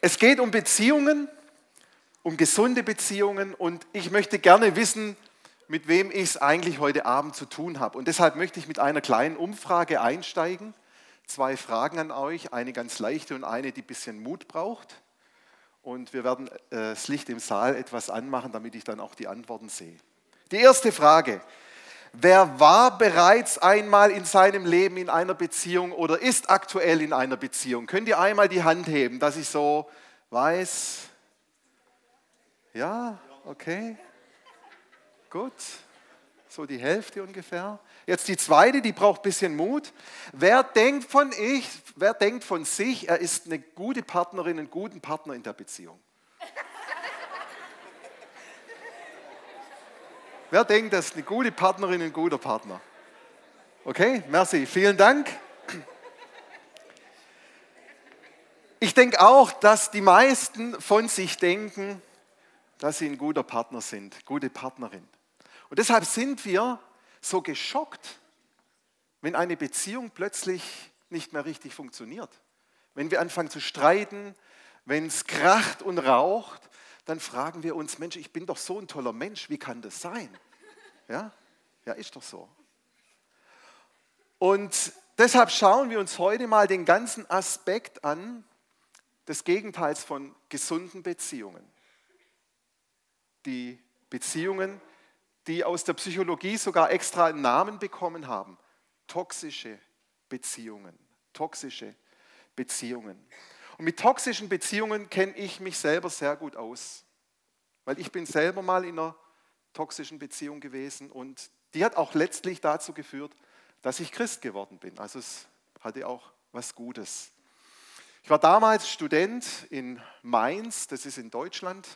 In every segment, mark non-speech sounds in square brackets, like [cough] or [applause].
Es geht um Beziehungen, um gesunde Beziehungen und ich möchte gerne wissen, mit wem ich es eigentlich heute Abend zu tun habe. Und deshalb möchte ich mit einer kleinen Umfrage einsteigen. Zwei Fragen an euch, eine ganz leichte und eine, die ein bisschen Mut braucht. Und wir werden äh, das Licht im Saal etwas anmachen, damit ich dann auch die Antworten sehe. Die erste Frage. Wer war bereits einmal in seinem Leben in einer Beziehung oder ist aktuell in einer Beziehung? Könnt ihr einmal die Hand heben, dass ich so weiß? Ja, okay. Gut. So die Hälfte ungefähr. Jetzt die zweite, die braucht ein bisschen Mut. Wer denkt von ich, wer denkt von sich, er ist eine gute Partnerin, einen guten Partner in der Beziehung? Wer denkt, das ist eine gute Partnerin, ein guter Partner? Okay, merci, vielen Dank. Ich denke auch, dass die meisten von sich denken, dass sie ein guter Partner sind, gute Partnerin. Und deshalb sind wir so geschockt, wenn eine Beziehung plötzlich nicht mehr richtig funktioniert. Wenn wir anfangen zu streiten, wenn es kracht und raucht, dann fragen wir uns, Mensch, ich bin doch so ein toller Mensch, wie kann das sein? Ja, ja ist doch so. Und deshalb schauen wir uns heute mal den ganzen Aspekt an des Gegenteils von gesunden Beziehungen. Die Beziehungen, die aus der Psychologie sogar extra einen Namen bekommen haben. Toxische Beziehungen. Toxische Beziehungen. Und mit toxischen Beziehungen kenne ich mich selber sehr gut aus, weil ich bin selber mal in einer toxischen Beziehung gewesen und die hat auch letztlich dazu geführt, dass ich Christ geworden bin. Also es hatte auch was Gutes. Ich war damals Student in Mainz, das ist in Deutschland,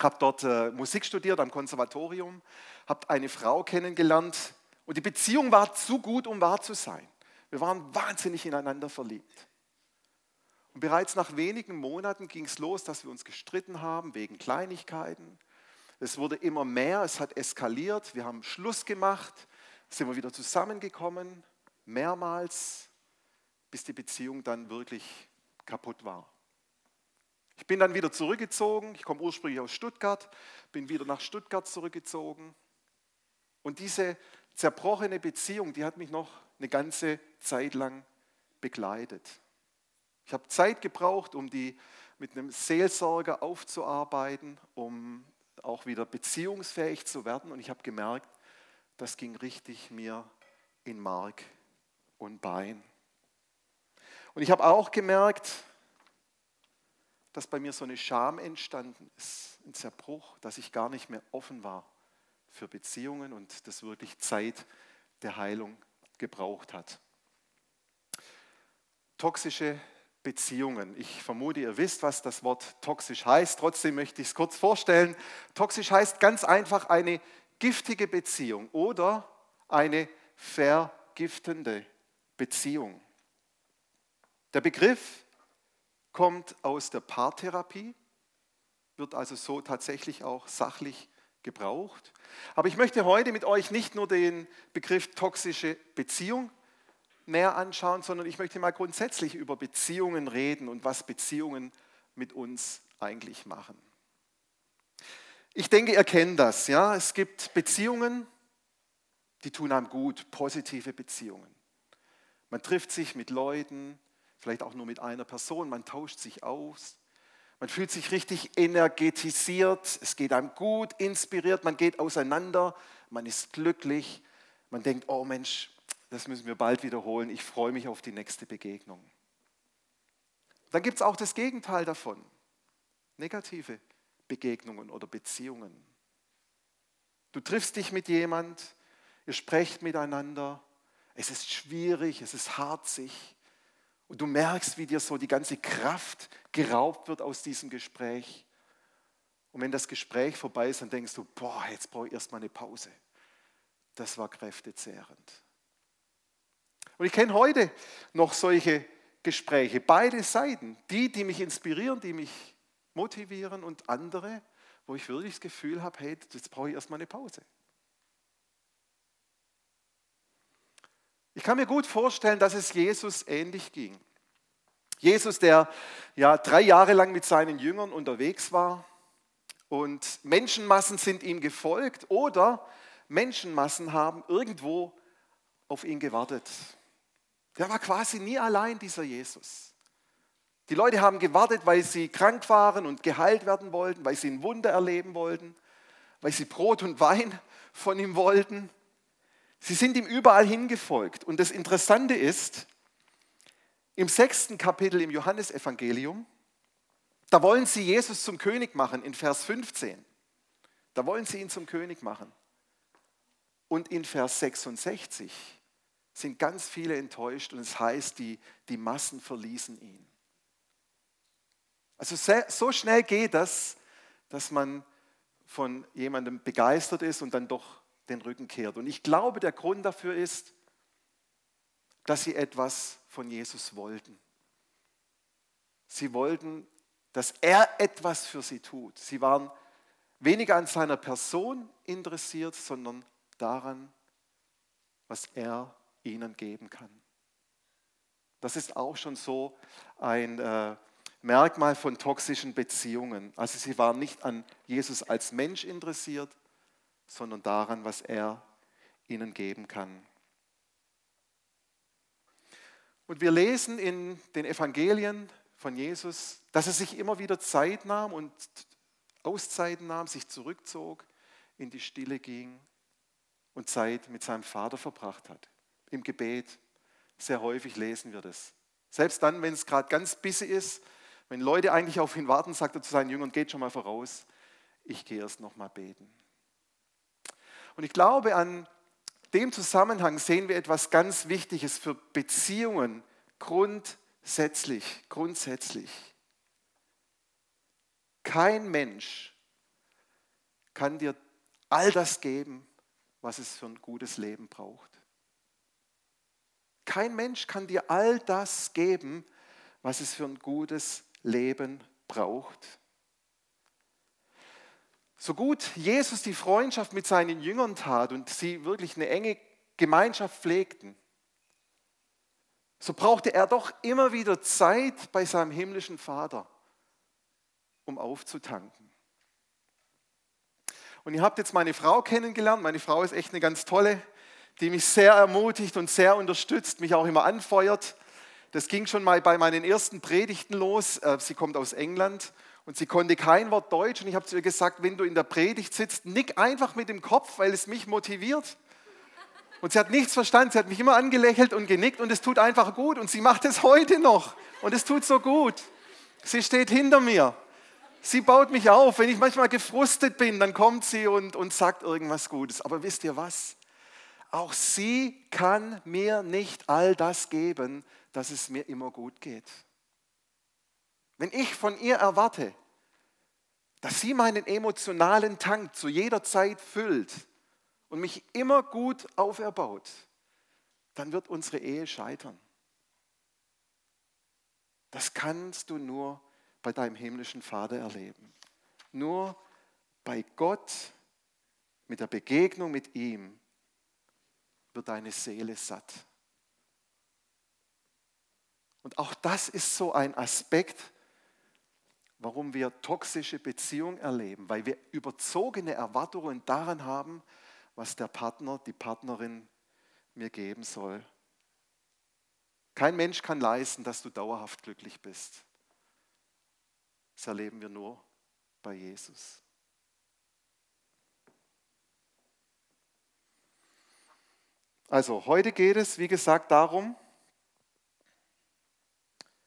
habe dort äh, Musik studiert am Konservatorium, habe eine Frau kennengelernt und die Beziehung war zu gut, um wahr zu sein. Wir waren wahnsinnig ineinander verliebt. Und bereits nach wenigen Monaten ging es los, dass wir uns gestritten haben wegen Kleinigkeiten. Es wurde immer mehr, es hat eskaliert, wir haben Schluss gemacht, sind wir wieder zusammengekommen, mehrmals, bis die Beziehung dann wirklich kaputt war. Ich bin dann wieder zurückgezogen, ich komme ursprünglich aus Stuttgart, bin wieder nach Stuttgart zurückgezogen. Und diese zerbrochene Beziehung, die hat mich noch eine ganze Zeit lang begleitet. Ich habe Zeit gebraucht, um die mit einem Seelsorger aufzuarbeiten, um auch wieder beziehungsfähig zu werden. Und ich habe gemerkt, das ging richtig mir in Mark und Bein. Und ich habe auch gemerkt, dass bei mir so eine Scham entstanden ist, ein Zerbruch, dass ich gar nicht mehr offen war für Beziehungen und das wirklich Zeit der Heilung gebraucht hat. Toxische Beziehungen. Ich vermute, ihr wisst, was das Wort toxisch heißt. Trotzdem möchte ich es kurz vorstellen. Toxisch heißt ganz einfach eine giftige Beziehung oder eine vergiftende Beziehung. Der Begriff kommt aus der Paartherapie, wird also so tatsächlich auch sachlich gebraucht. Aber ich möchte heute mit euch nicht nur den Begriff toxische Beziehung näher anschauen, sondern ich möchte mal grundsätzlich über Beziehungen reden und was Beziehungen mit uns eigentlich machen. Ich denke, ihr kennt das. Ja? Es gibt Beziehungen, die tun einem gut, positive Beziehungen. Man trifft sich mit Leuten, vielleicht auch nur mit einer Person, man tauscht sich aus. Man fühlt sich richtig energetisiert, es geht einem gut, inspiriert, man geht auseinander, man ist glücklich, man denkt, oh Mensch, das müssen wir bald wiederholen. Ich freue mich auf die nächste Begegnung. Dann gibt es auch das Gegenteil davon. Negative Begegnungen oder Beziehungen. Du triffst dich mit jemand, ihr sprecht miteinander, es ist schwierig, es ist harzig und du merkst, wie dir so die ganze Kraft geraubt wird aus diesem Gespräch. Und wenn das Gespräch vorbei ist, dann denkst du, boah, jetzt brauche ich erstmal eine Pause. Das war kräftezehrend. Und ich kenne heute noch solche Gespräche, beide Seiten. Die, die mich inspirieren, die mich motivieren und andere, wo ich wirklich das Gefühl habe, hey, jetzt brauche ich erstmal eine Pause. Ich kann mir gut vorstellen, dass es Jesus ähnlich ging. Jesus, der ja drei Jahre lang mit seinen Jüngern unterwegs war und Menschenmassen sind ihm gefolgt oder Menschenmassen haben irgendwo auf ihn gewartet. Der war quasi nie allein, dieser Jesus. Die Leute haben gewartet, weil sie krank waren und geheilt werden wollten, weil sie ein Wunder erleben wollten, weil sie Brot und Wein [laughs] von ihm wollten. Sie sind ihm überall hingefolgt. Und das Interessante ist, im sechsten Kapitel im Johannesevangelium, da wollen sie Jesus zum König machen, in Vers 15. Da wollen sie ihn zum König machen. Und in Vers 66 sind ganz viele enttäuscht und es heißt, die, die Massen verließen ihn. Also so schnell geht das, dass man von jemandem begeistert ist und dann doch den Rücken kehrt. Und ich glaube, der Grund dafür ist, dass sie etwas von Jesus wollten. Sie wollten, dass er etwas für sie tut. Sie waren weniger an seiner Person interessiert, sondern daran, was er ihnen geben kann. Das ist auch schon so ein äh, Merkmal von toxischen Beziehungen. Also sie waren nicht an Jesus als Mensch interessiert, sondern daran, was er ihnen geben kann. Und wir lesen in den Evangelien von Jesus, dass er sich immer wieder Zeit nahm und Auszeiten nahm, sich zurückzog, in die Stille ging und Zeit mit seinem Vater verbracht hat. Im Gebet. Sehr häufig lesen wir das. Selbst dann, wenn es gerade ganz busy ist, wenn Leute eigentlich auf ihn warten, sagt er zu seinen Jüngern, geht schon mal voraus, ich gehe erst noch mal beten. Und ich glaube, an dem Zusammenhang sehen wir etwas ganz Wichtiges für Beziehungen grundsätzlich, grundsätzlich. Kein Mensch kann dir all das geben, was es für ein gutes Leben braucht. Kein Mensch kann dir all das geben, was es für ein gutes Leben braucht. So gut Jesus die Freundschaft mit seinen Jüngern tat und sie wirklich eine enge Gemeinschaft pflegten, so brauchte er doch immer wieder Zeit bei seinem himmlischen Vater, um aufzutanken. Und ihr habt jetzt meine Frau kennengelernt. Meine Frau ist echt eine ganz tolle, die mich sehr ermutigt und sehr unterstützt, mich auch immer anfeuert. Das ging schon mal bei meinen ersten Predigten los. Äh, sie kommt aus England und sie konnte kein Wort Deutsch. Und ich habe zu ihr gesagt, wenn du in der Predigt sitzt, nick einfach mit dem Kopf, weil es mich motiviert. Und sie hat nichts verstanden. Sie hat mich immer angelächelt und genickt und es tut einfach gut. Und sie macht es heute noch. Und es tut so gut. Sie steht hinter mir. Sie baut mich auf. Wenn ich manchmal gefrustet bin, dann kommt sie und, und sagt irgendwas Gutes. Aber wisst ihr was? Auch sie kann mir nicht all das geben, dass es mir immer gut geht. Wenn ich von ihr erwarte, dass sie meinen emotionalen Tank zu jeder Zeit füllt und mich immer gut auferbaut, dann wird unsere Ehe scheitern. Das kannst du nur bei deinem himmlischen Vater erleben. Nur bei Gott, mit der Begegnung mit ihm, wird deine Seele satt. Und auch das ist so ein Aspekt, warum wir toxische Beziehungen erleben, weil wir überzogene Erwartungen daran haben, was der Partner, die Partnerin mir geben soll. Kein Mensch kann leisten, dass du dauerhaft glücklich bist. Das erleben wir nur bei Jesus. Also heute geht es, wie gesagt, darum,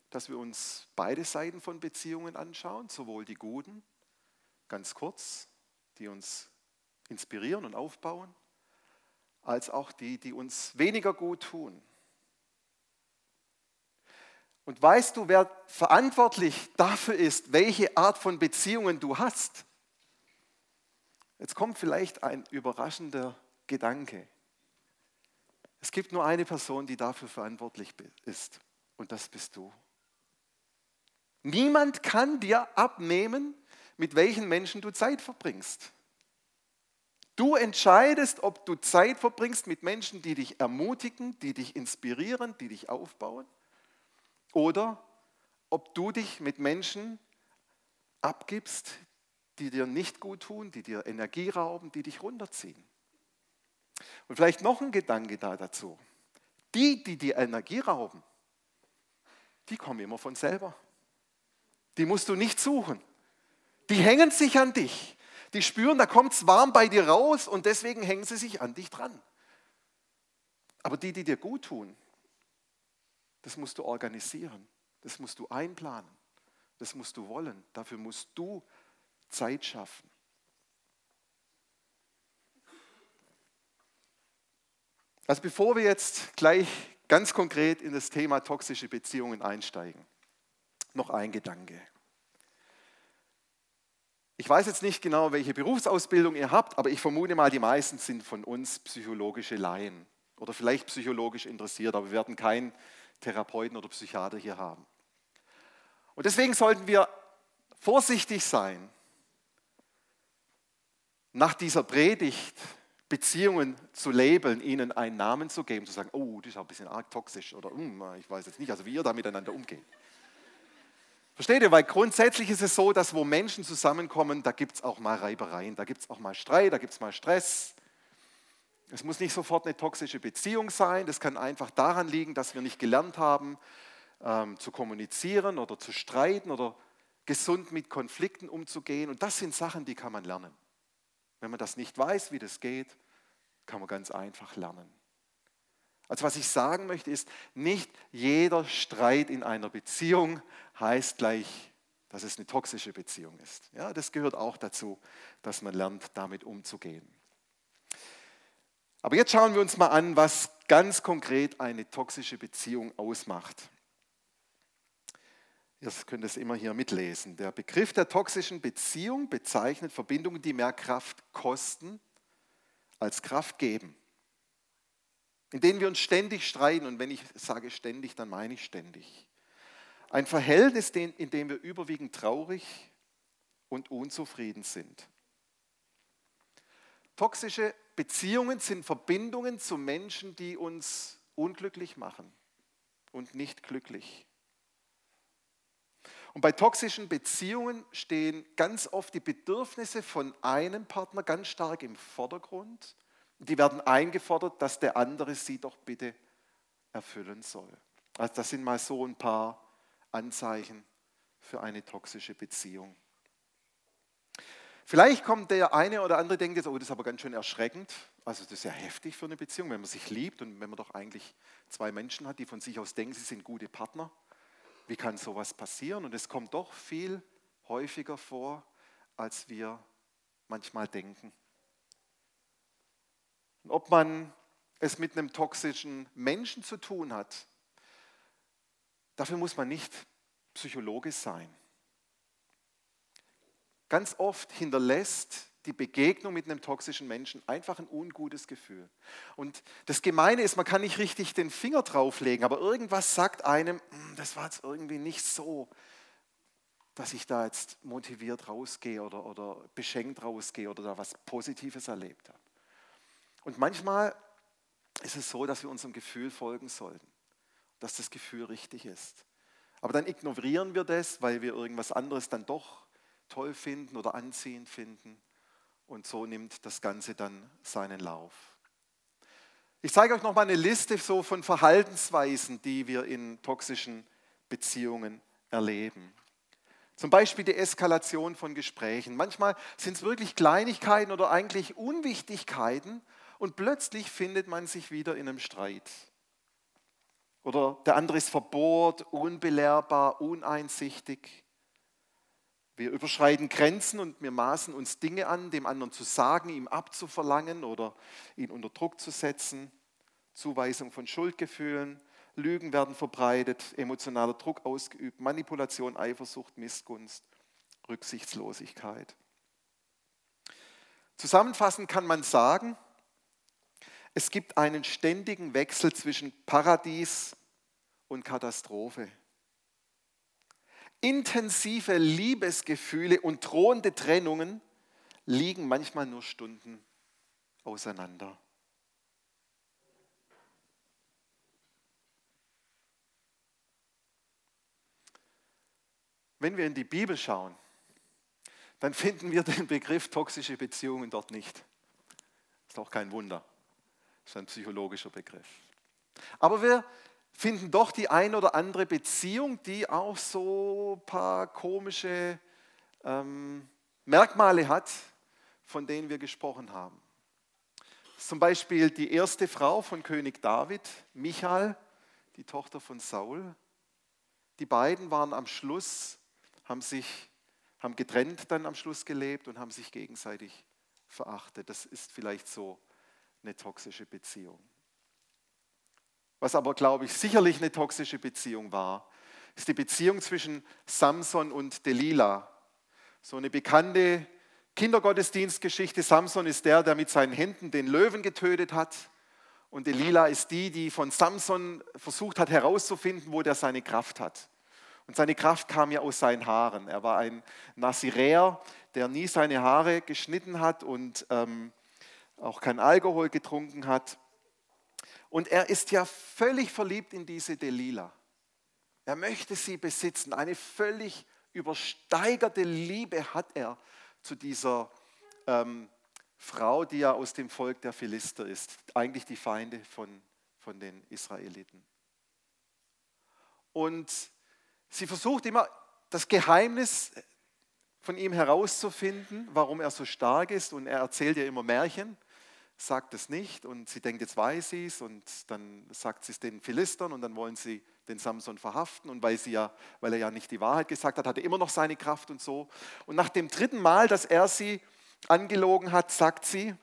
dass wir uns beide Seiten von Beziehungen anschauen, sowohl die guten, ganz kurz, die uns inspirieren und aufbauen, als auch die, die uns weniger gut tun. Und weißt du, wer verantwortlich dafür ist, welche Art von Beziehungen du hast? Jetzt kommt vielleicht ein überraschender Gedanke. Es gibt nur eine Person, die dafür verantwortlich ist, und das bist du. Niemand kann dir abnehmen, mit welchen Menschen du Zeit verbringst. Du entscheidest, ob du Zeit verbringst mit Menschen, die dich ermutigen, die dich inspirieren, die dich aufbauen, oder ob du dich mit Menschen abgibst, die dir nicht gut tun, die dir Energie rauben, die dich runterziehen. Und vielleicht noch ein Gedanke da dazu. Die, die dir Energie rauben, die kommen immer von selber. Die musst du nicht suchen. Die hängen sich an dich. Die spüren, da kommt es warm bei dir raus und deswegen hängen sie sich an dich dran. Aber die, die dir gut tun, das musst du organisieren. Das musst du einplanen. Das musst du wollen. Dafür musst du Zeit schaffen. Also bevor wir jetzt gleich ganz konkret in das Thema toxische Beziehungen einsteigen, noch ein Gedanke. Ich weiß jetzt nicht genau, welche Berufsausbildung ihr habt, aber ich vermute mal, die meisten sind von uns psychologische Laien oder vielleicht psychologisch interessiert, aber wir werden keinen Therapeuten oder Psychiater hier haben. Und deswegen sollten wir vorsichtig sein, nach dieser Predigt Beziehungen zu labeln, ihnen einen Namen zu geben, zu sagen, oh, das ist auch ein bisschen arg toxisch oder hm, ich weiß jetzt nicht, also wie ihr da miteinander umgeht. Versteht ihr? Weil grundsätzlich ist es so, dass wo Menschen zusammenkommen, da gibt es auch mal Reibereien, da gibt es auch mal Streit, da gibt es mal Stress. Es muss nicht sofort eine toxische Beziehung sein, das kann einfach daran liegen, dass wir nicht gelernt haben, ähm, zu kommunizieren oder zu streiten oder gesund mit Konflikten umzugehen. Und das sind Sachen, die kann man lernen. Wenn man das nicht weiß, wie das geht, kann man ganz einfach lernen. Also was ich sagen möchte ist, nicht jeder Streit in einer Beziehung heißt gleich, dass es eine toxische Beziehung ist. Ja, das gehört auch dazu, dass man lernt, damit umzugehen. Aber jetzt schauen wir uns mal an, was ganz konkret eine toxische Beziehung ausmacht. Ihr könnt es immer hier mitlesen. Der Begriff der toxischen Beziehung bezeichnet Verbindungen, die mehr Kraft kosten als Kraft geben in denen wir uns ständig streiten. Und wenn ich sage ständig, dann meine ich ständig. Ein Verhältnis, in dem wir überwiegend traurig und unzufrieden sind. Toxische Beziehungen sind Verbindungen zu Menschen, die uns unglücklich machen und nicht glücklich. Und bei toxischen Beziehungen stehen ganz oft die Bedürfnisse von einem Partner ganz stark im Vordergrund die werden eingefordert, dass der andere sie doch bitte erfüllen soll. Also das sind mal so ein paar Anzeichen für eine toxische Beziehung. Vielleicht kommt der eine oder andere denkt jetzt, oh, das ist aber ganz schön erschreckend. Also das ist ja heftig für eine Beziehung, wenn man sich liebt und wenn man doch eigentlich zwei Menschen hat, die von sich aus denken, sie sind gute Partner. Wie kann sowas passieren? Und es kommt doch viel häufiger vor, als wir manchmal denken. Ob man es mit einem toxischen Menschen zu tun hat, dafür muss man nicht Psychologe sein. Ganz oft hinterlässt die Begegnung mit einem toxischen Menschen einfach ein ungutes Gefühl. Und das Gemeine ist, man kann nicht richtig den Finger drauflegen, aber irgendwas sagt einem, hm, das war jetzt irgendwie nicht so, dass ich da jetzt motiviert rausgehe oder, oder beschenkt rausgehe oder da was Positives erlebt habe. Und manchmal ist es so, dass wir unserem Gefühl folgen sollten, dass das Gefühl richtig ist. Aber dann ignorieren wir das, weil wir irgendwas anderes dann doch toll finden oder anziehend finden. Und so nimmt das Ganze dann seinen Lauf. Ich zeige euch noch mal eine Liste so von Verhaltensweisen, die wir in toxischen Beziehungen erleben. Zum Beispiel die Eskalation von Gesprächen. Manchmal sind es wirklich Kleinigkeiten oder eigentlich Unwichtigkeiten, und plötzlich findet man sich wieder in einem Streit. Oder der andere ist verbohrt, unbelehrbar, uneinsichtig. Wir überschreiten Grenzen und wir maßen uns Dinge an, dem anderen zu sagen, ihm abzuverlangen oder ihn unter Druck zu setzen. Zuweisung von Schuldgefühlen, Lügen werden verbreitet, emotionaler Druck ausgeübt, Manipulation, Eifersucht, Missgunst, Rücksichtslosigkeit. Zusammenfassend kann man sagen, es gibt einen ständigen Wechsel zwischen Paradies und Katastrophe. Intensive Liebesgefühle und drohende Trennungen liegen manchmal nur Stunden auseinander. Wenn wir in die Bibel schauen, dann finden wir den Begriff toxische Beziehungen dort nicht. Ist auch kein Wunder. Ist ein psychologischer Begriff. Aber wir finden doch die ein oder andere Beziehung, die auch so ein paar komische ähm, Merkmale hat, von denen wir gesprochen haben. Zum Beispiel die erste Frau von König David, Michal, die Tochter von Saul. Die beiden waren am Schluss, haben sich haben getrennt dann am Schluss gelebt und haben sich gegenseitig verachtet. Das ist vielleicht so eine toxische Beziehung. Was aber, glaube ich, sicherlich eine toxische Beziehung war, ist die Beziehung zwischen Samson und Delilah. So eine bekannte Kindergottesdienstgeschichte. Samson ist der, der mit seinen Händen den Löwen getötet hat. Und Delilah ist die, die von Samson versucht hat herauszufinden, wo der seine Kraft hat. Und seine Kraft kam ja aus seinen Haaren. Er war ein Naziräer, der nie seine Haare geschnitten hat und ähm, auch kein Alkohol getrunken hat. Und er ist ja völlig verliebt in diese Delilah. Er möchte sie besitzen. Eine völlig übersteigerte Liebe hat er zu dieser ähm, Frau, die ja aus dem Volk der Philister ist. Eigentlich die Feinde von, von den Israeliten. Und Sie versucht immer das Geheimnis von ihm herauszufinden, warum er so stark ist. Und er erzählt ihr immer Märchen, sagt es nicht. Und sie denkt, jetzt weiß sie es. Und dann sagt sie es den Philistern und dann wollen sie den Samson verhaften. Und weil, sie ja, weil er ja nicht die Wahrheit gesagt hat, hat er immer noch seine Kraft und so. Und nach dem dritten Mal, dass er sie angelogen hat, sagt sie,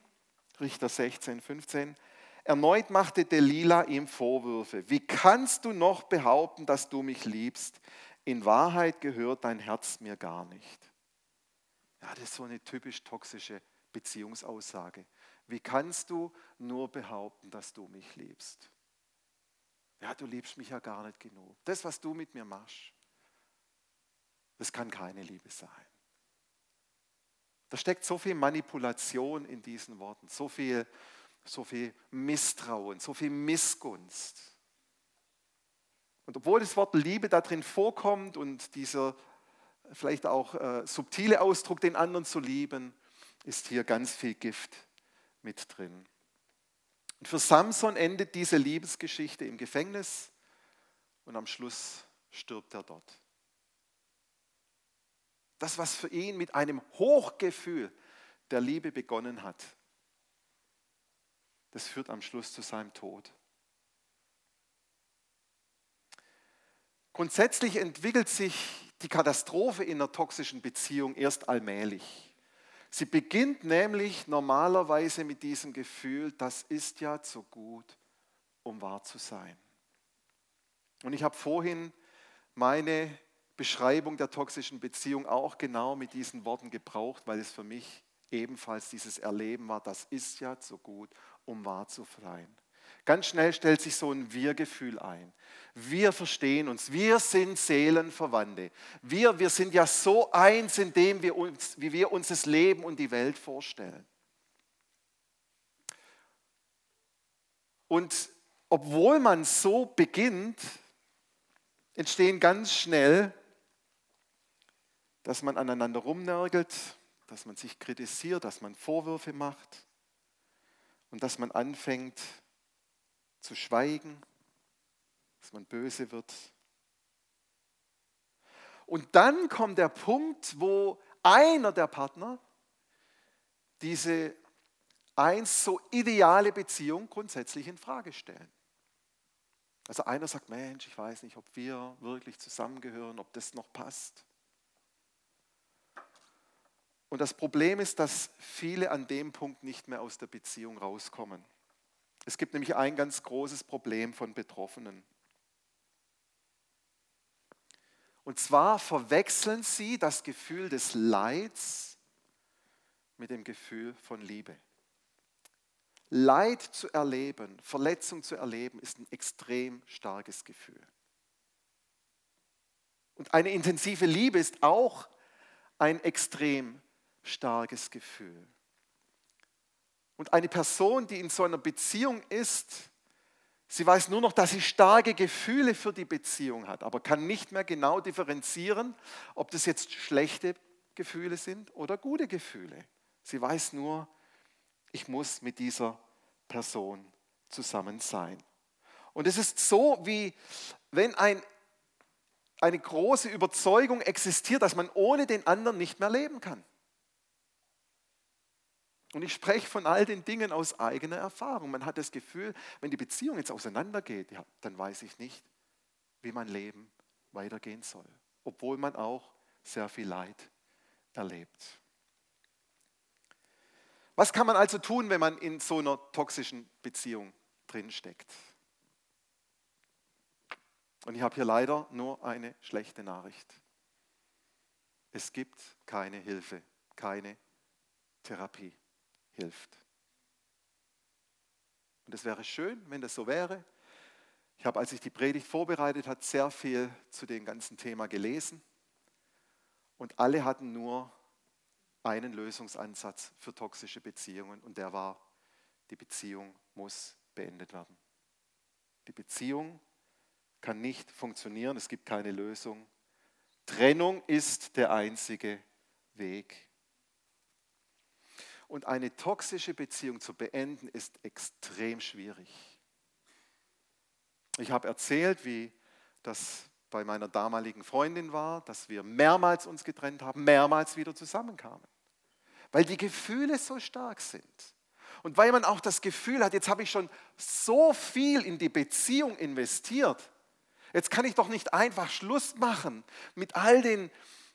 Richter 16, 15, Erneut machte Delilah ihm Vorwürfe. Wie kannst du noch behaupten, dass du mich liebst? In Wahrheit gehört dein Herz mir gar nicht. Ja, das ist so eine typisch toxische Beziehungsaussage. Wie kannst du nur behaupten, dass du mich liebst? Ja, du liebst mich ja gar nicht genug. Das, was du mit mir machst, das kann keine Liebe sein. Da steckt so viel Manipulation in diesen Worten, so viel so viel Misstrauen, so viel Missgunst. Und obwohl das Wort Liebe da drin vorkommt und dieser vielleicht auch äh, subtile Ausdruck, den anderen zu lieben, ist hier ganz viel Gift mit drin. Und für Samson endet diese Liebesgeschichte im Gefängnis und am Schluss stirbt er dort. Das, was für ihn mit einem Hochgefühl der Liebe begonnen hat, das führt am Schluss zu seinem Tod. Grundsätzlich entwickelt sich die Katastrophe in einer toxischen Beziehung erst allmählich. Sie beginnt nämlich normalerweise mit diesem Gefühl, das ist ja zu gut, um wahr zu sein. Und ich habe vorhin meine Beschreibung der toxischen Beziehung auch genau mit diesen Worten gebraucht, weil es für mich ebenfalls dieses Erleben war, das ist ja zu gut, um wahr zu sein. Ganz schnell stellt sich so ein Wir-Gefühl ein. Wir verstehen uns, wir sind Seelenverwandte. Wir, wir sind ja so eins, in dem wir uns, wie wir uns das Leben und die Welt vorstellen. Und obwohl man so beginnt, entstehen ganz schnell, dass man aneinander rumnörgelt, dass man sich kritisiert, dass man Vorwürfe macht und dass man anfängt zu schweigen, dass man böse wird. Und dann kommt der Punkt, wo einer der Partner diese einst so ideale Beziehung grundsätzlich in Frage stellen. Also einer sagt, Mensch, ich weiß nicht, ob wir wirklich zusammengehören, ob das noch passt. Und das Problem ist, dass viele an dem Punkt nicht mehr aus der Beziehung rauskommen. Es gibt nämlich ein ganz großes Problem von Betroffenen. Und zwar verwechseln sie das Gefühl des Leids mit dem Gefühl von Liebe. Leid zu erleben, Verletzung zu erleben, ist ein extrem starkes Gefühl. Und eine intensive Liebe ist auch ein extrem starkes Gefühl. Und eine Person, die in so einer Beziehung ist, Sie weiß nur noch, dass sie starke Gefühle für die Beziehung hat, aber kann nicht mehr genau differenzieren, ob das jetzt schlechte Gefühle sind oder gute Gefühle. Sie weiß nur, ich muss mit dieser Person zusammen sein. Und es ist so, wie wenn ein, eine große Überzeugung existiert, dass man ohne den anderen nicht mehr leben kann. Und ich spreche von all den Dingen aus eigener Erfahrung. Man hat das Gefühl, wenn die Beziehung jetzt auseinandergeht, ja, dann weiß ich nicht, wie mein Leben weitergehen soll. Obwohl man auch sehr viel Leid erlebt. Was kann man also tun, wenn man in so einer toxischen Beziehung drinsteckt? Und ich habe hier leider nur eine schlechte Nachricht. Es gibt keine Hilfe, keine Therapie hilft. Und es wäre schön, wenn das so wäre. Ich habe, als ich die Predigt vorbereitet habe, sehr viel zu dem ganzen Thema gelesen. Und alle hatten nur einen Lösungsansatz für toxische Beziehungen und der war, die Beziehung muss beendet werden. Die Beziehung kann nicht funktionieren, es gibt keine Lösung. Trennung ist der einzige Weg. Und eine toxische Beziehung zu beenden ist extrem schwierig. Ich habe erzählt, wie das bei meiner damaligen Freundin war, dass wir mehrmals uns getrennt haben, mehrmals wieder zusammenkamen. Weil die Gefühle so stark sind. Und weil man auch das Gefühl hat, jetzt habe ich schon so viel in die Beziehung investiert. Jetzt kann ich doch nicht einfach Schluss machen mit all den,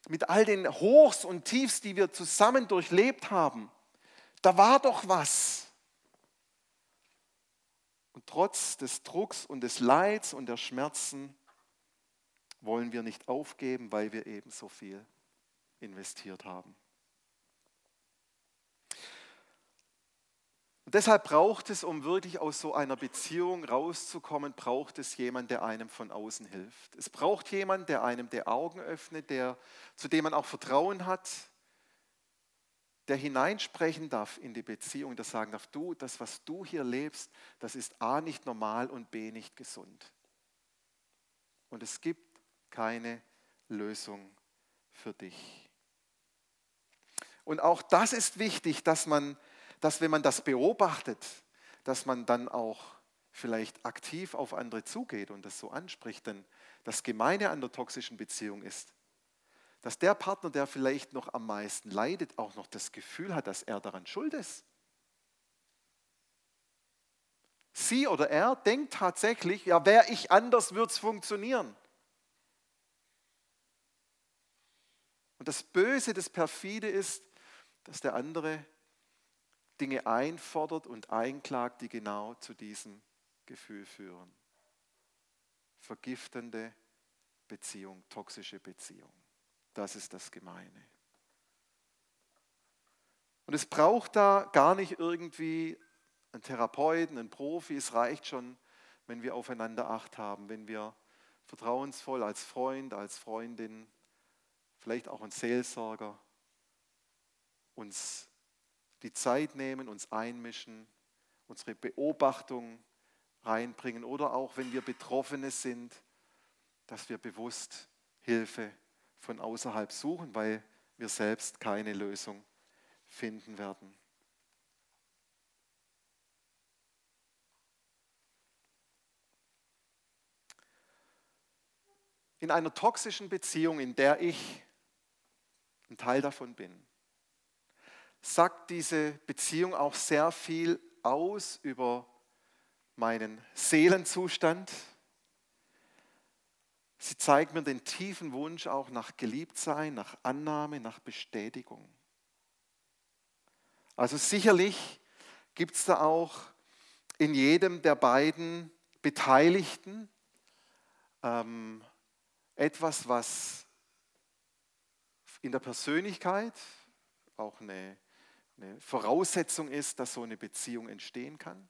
mit all den Hochs und Tiefs, die wir zusammen durchlebt haben. Da war doch was. Und trotz des Drucks und des Leids und der Schmerzen wollen wir nicht aufgeben, weil wir eben so viel investiert haben. Und deshalb braucht es, um wirklich aus so einer Beziehung rauszukommen, braucht es jemanden, der einem von außen hilft. Es braucht jemanden, der einem die Augen öffnet, der, zu dem man auch Vertrauen hat, der hineinsprechen darf in die Beziehung, der sagen darf, du, das, was du hier lebst, das ist A nicht normal und B nicht gesund. Und es gibt keine Lösung für dich. Und auch das ist wichtig, dass man, dass wenn man das beobachtet, dass man dann auch vielleicht aktiv auf andere zugeht und das so anspricht. Denn das Gemeine an der toxischen Beziehung ist, dass der Partner, der vielleicht noch am meisten leidet, auch noch das Gefühl hat, dass er daran schuld ist. Sie oder er denkt tatsächlich, ja, wäre ich anders, würde es funktionieren. Und das Böse, das Perfide ist, dass der andere Dinge einfordert und einklagt, die genau zu diesem Gefühl führen. Vergiftende Beziehung, toxische Beziehung. Das ist das Gemeine. Und es braucht da gar nicht irgendwie einen Therapeuten, einen Profi. Es reicht schon, wenn wir aufeinander Acht haben, wenn wir vertrauensvoll als Freund, als Freundin, vielleicht auch ein Seelsorger uns die Zeit nehmen, uns einmischen, unsere Beobachtung reinbringen oder auch wenn wir Betroffene sind, dass wir bewusst Hilfe von außerhalb suchen, weil wir selbst keine Lösung finden werden. In einer toxischen Beziehung, in der ich ein Teil davon bin, sagt diese Beziehung auch sehr viel aus über meinen Seelenzustand, Sie zeigt mir den tiefen Wunsch auch nach Geliebtsein, nach Annahme, nach Bestätigung. Also sicherlich gibt es da auch in jedem der beiden Beteiligten ähm, etwas, was in der Persönlichkeit auch eine, eine Voraussetzung ist, dass so eine Beziehung entstehen kann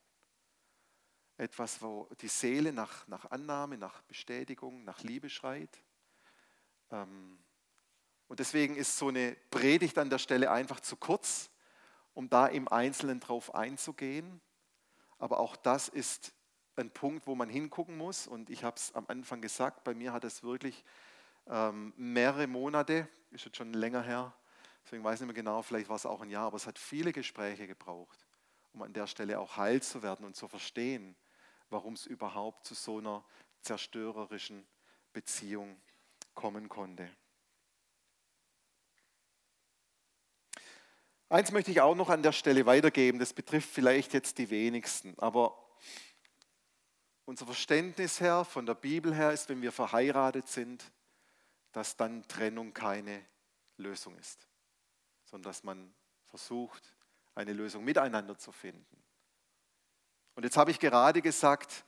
etwas, wo die Seele nach, nach Annahme, nach Bestätigung, nach Liebe schreit. Ähm, und deswegen ist so eine Predigt an der Stelle einfach zu kurz, um da im Einzelnen drauf einzugehen. Aber auch das ist ein Punkt, wo man hingucken muss. Und ich habe es am Anfang gesagt, bei mir hat es wirklich ähm, mehrere Monate, ist jetzt schon länger her, deswegen weiß ich nicht mehr genau, vielleicht war es auch ein Jahr, aber es hat viele Gespräche gebraucht, um an der Stelle auch heil zu werden und zu verstehen, warum es überhaupt zu so einer zerstörerischen Beziehung kommen konnte. Eins möchte ich auch noch an der Stelle weitergeben, das betrifft vielleicht jetzt die wenigsten, aber unser Verständnis her, von der Bibel her ist, wenn wir verheiratet sind, dass dann Trennung keine Lösung ist, sondern dass man versucht, eine Lösung miteinander zu finden. Und jetzt habe ich gerade gesagt,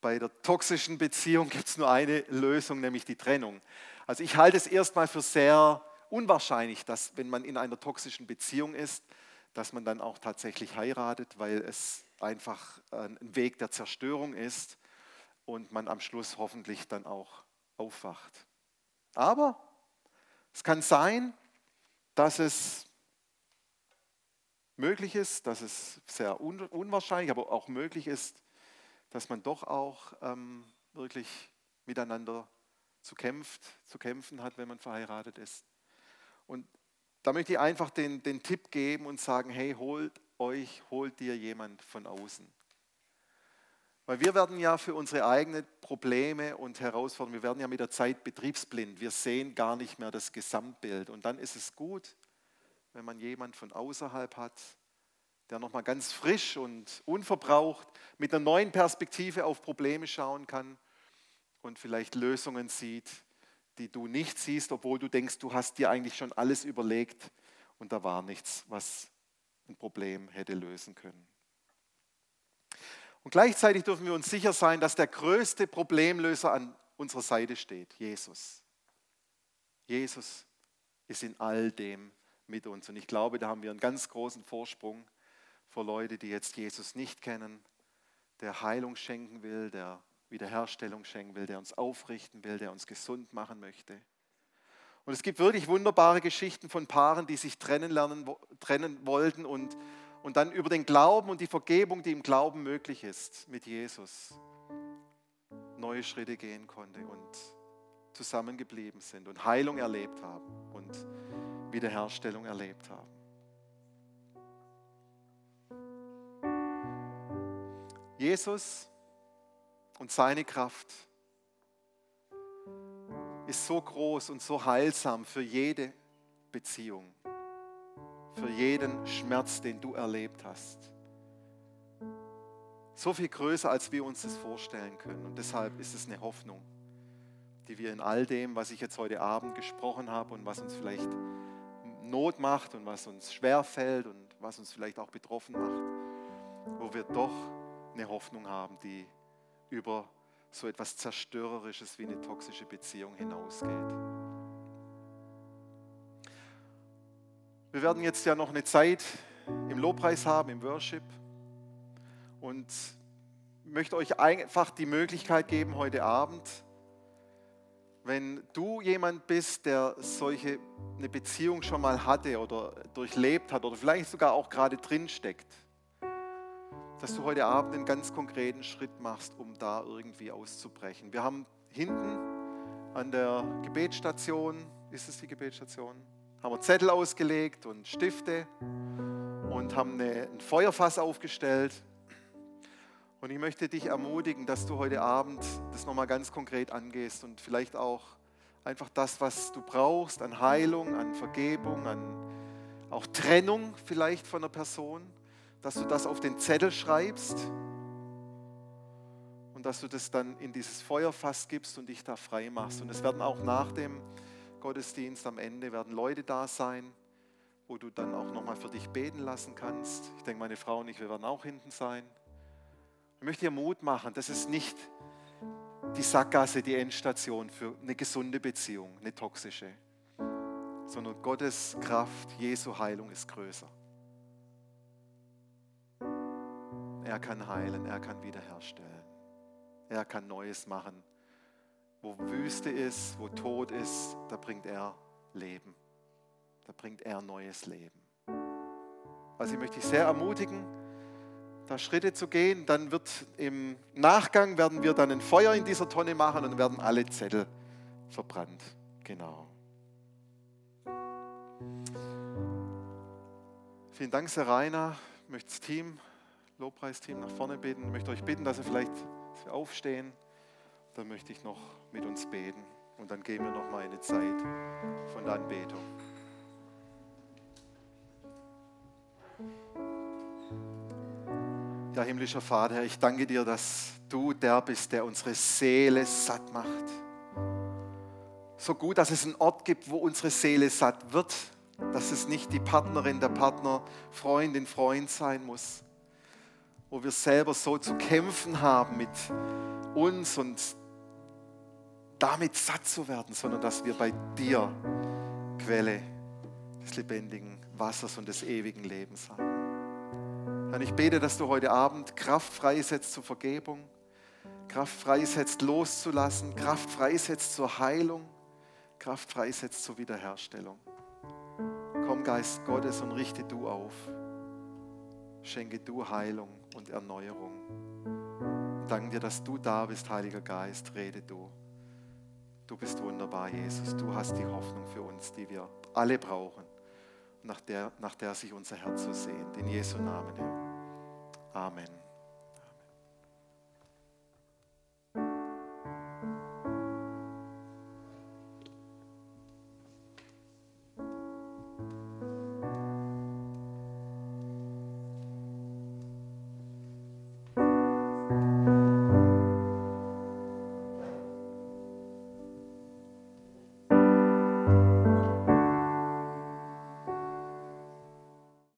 bei der toxischen Beziehung gibt es nur eine Lösung, nämlich die Trennung. Also ich halte es erstmal für sehr unwahrscheinlich, dass wenn man in einer toxischen Beziehung ist, dass man dann auch tatsächlich heiratet, weil es einfach ein Weg der Zerstörung ist und man am Schluss hoffentlich dann auch aufwacht. Aber es kann sein, dass es möglich ist, dass es sehr unwahrscheinlich, aber auch möglich ist, dass man doch auch ähm, wirklich miteinander zu, kämpft, zu kämpfen hat, wenn man verheiratet ist. Und da möchte ich einfach den, den Tipp geben und sagen, hey, holt euch, holt dir jemand von außen. Weil wir werden ja für unsere eigenen Probleme und Herausforderungen, wir werden ja mit der Zeit betriebsblind. Wir sehen gar nicht mehr das Gesamtbild. Und dann ist es gut, wenn man jemand von außerhalb hat, der nochmal ganz frisch und unverbraucht mit einer neuen Perspektive auf Probleme schauen kann und vielleicht Lösungen sieht, die du nicht siehst, obwohl du denkst, du hast dir eigentlich schon alles überlegt und da war nichts, was ein Problem hätte lösen können. Und gleichzeitig dürfen wir uns sicher sein, dass der größte Problemlöser an unserer Seite steht, Jesus. Jesus ist in all dem mit uns. Und ich glaube, da haben wir einen ganz großen Vorsprung vor Leute, die jetzt Jesus nicht kennen, der Heilung schenken will, der Wiederherstellung schenken will, der uns aufrichten will, der uns gesund machen möchte. Und es gibt wirklich wunderbare Geschichten von Paaren, die sich trennen, lernen, trennen wollten und, und dann über den Glauben und die Vergebung, die im Glauben möglich ist, mit Jesus neue Schritte gehen konnte und zusammengeblieben sind und Heilung erlebt haben und Wiederherstellung erlebt haben. Jesus und seine Kraft ist so groß und so heilsam für jede Beziehung, für jeden Schmerz, den du erlebt hast. So viel größer, als wir uns das vorstellen können. Und deshalb ist es eine Hoffnung, die wir in all dem, was ich jetzt heute Abend gesprochen habe und was uns vielleicht Not macht und was uns schwer fällt und was uns vielleicht auch betroffen macht, wo wir doch eine Hoffnung haben, die über so etwas Zerstörerisches wie eine toxische Beziehung hinausgeht. Wir werden jetzt ja noch eine Zeit im Lobpreis haben, im Worship. Und möchte euch einfach die Möglichkeit geben, heute Abend, wenn du jemand bist, der solche eine Beziehung schon mal hatte oder durchlebt hat oder vielleicht sogar auch gerade drin steckt, dass du heute Abend einen ganz konkreten Schritt machst, um da irgendwie auszubrechen. Wir haben hinten an der Gebetsstation, ist es die Gebetsstation, haben wir Zettel ausgelegt und Stifte und haben eine, ein Feuerfass aufgestellt. Und ich möchte dich ermutigen, dass du heute Abend das nochmal ganz konkret angehst und vielleicht auch einfach das, was du brauchst an Heilung, an Vergebung, an auch Trennung vielleicht von einer Person, dass du das auf den Zettel schreibst und dass du das dann in dieses Feuerfass gibst und dich da frei machst. Und es werden auch nach dem Gottesdienst am Ende werden Leute da sein, wo du dann auch nochmal für dich beten lassen kannst. Ich denke, meine Frau und ich, wir werden auch hinten sein. Ich möchte dir Mut machen, das ist nicht die Sackgasse, die Endstation für eine gesunde Beziehung, eine toxische, sondern Gottes Kraft, Jesu Heilung ist größer. Er kann heilen, er kann wiederherstellen. Er kann Neues machen. Wo Wüste ist, wo Tod ist, da bringt er Leben. Da bringt er neues Leben. Also ich möchte dich sehr ermutigen, da Schritte zu gehen. Dann wird im Nachgang werden wir dann ein Feuer in dieser Tonne machen und werden alle Zettel verbrannt. Genau. Vielen Dank, Serena. Ich möchte das Team, Lobpreisteam nach vorne beten. Ich möchte euch bitten, dass ihr vielleicht aufstehen. Dann möchte ich noch mit uns beten. Und dann gehen wir noch mal eine Zeit von der Anbetung. Ja, himmlischer Vater, ich danke dir, dass du der bist, der unsere Seele satt macht. So gut, dass es einen Ort gibt, wo unsere Seele satt wird, dass es nicht die Partnerin, der Partner, Freundin, Freund sein muss, wo wir selber so zu kämpfen haben mit uns und damit satt zu werden, sondern dass wir bei dir Quelle des lebendigen Wassers und des ewigen Lebens haben. Und ich bete, dass du heute Abend Kraft freisetzt zur Vergebung, Kraft freisetzt loszulassen, Kraft freisetzt zur Heilung, Kraft freisetzt zur Wiederherstellung. Komm, Geist Gottes, und richte du auf. Schenke du Heilung und Erneuerung. Danke dir, dass du da bist, Heiliger Geist, rede du. Du bist wunderbar, Jesus. Du hast die Hoffnung für uns, die wir alle brauchen, nach der, nach der sich unser Herz so sehnt. In Jesu Namen. Amen.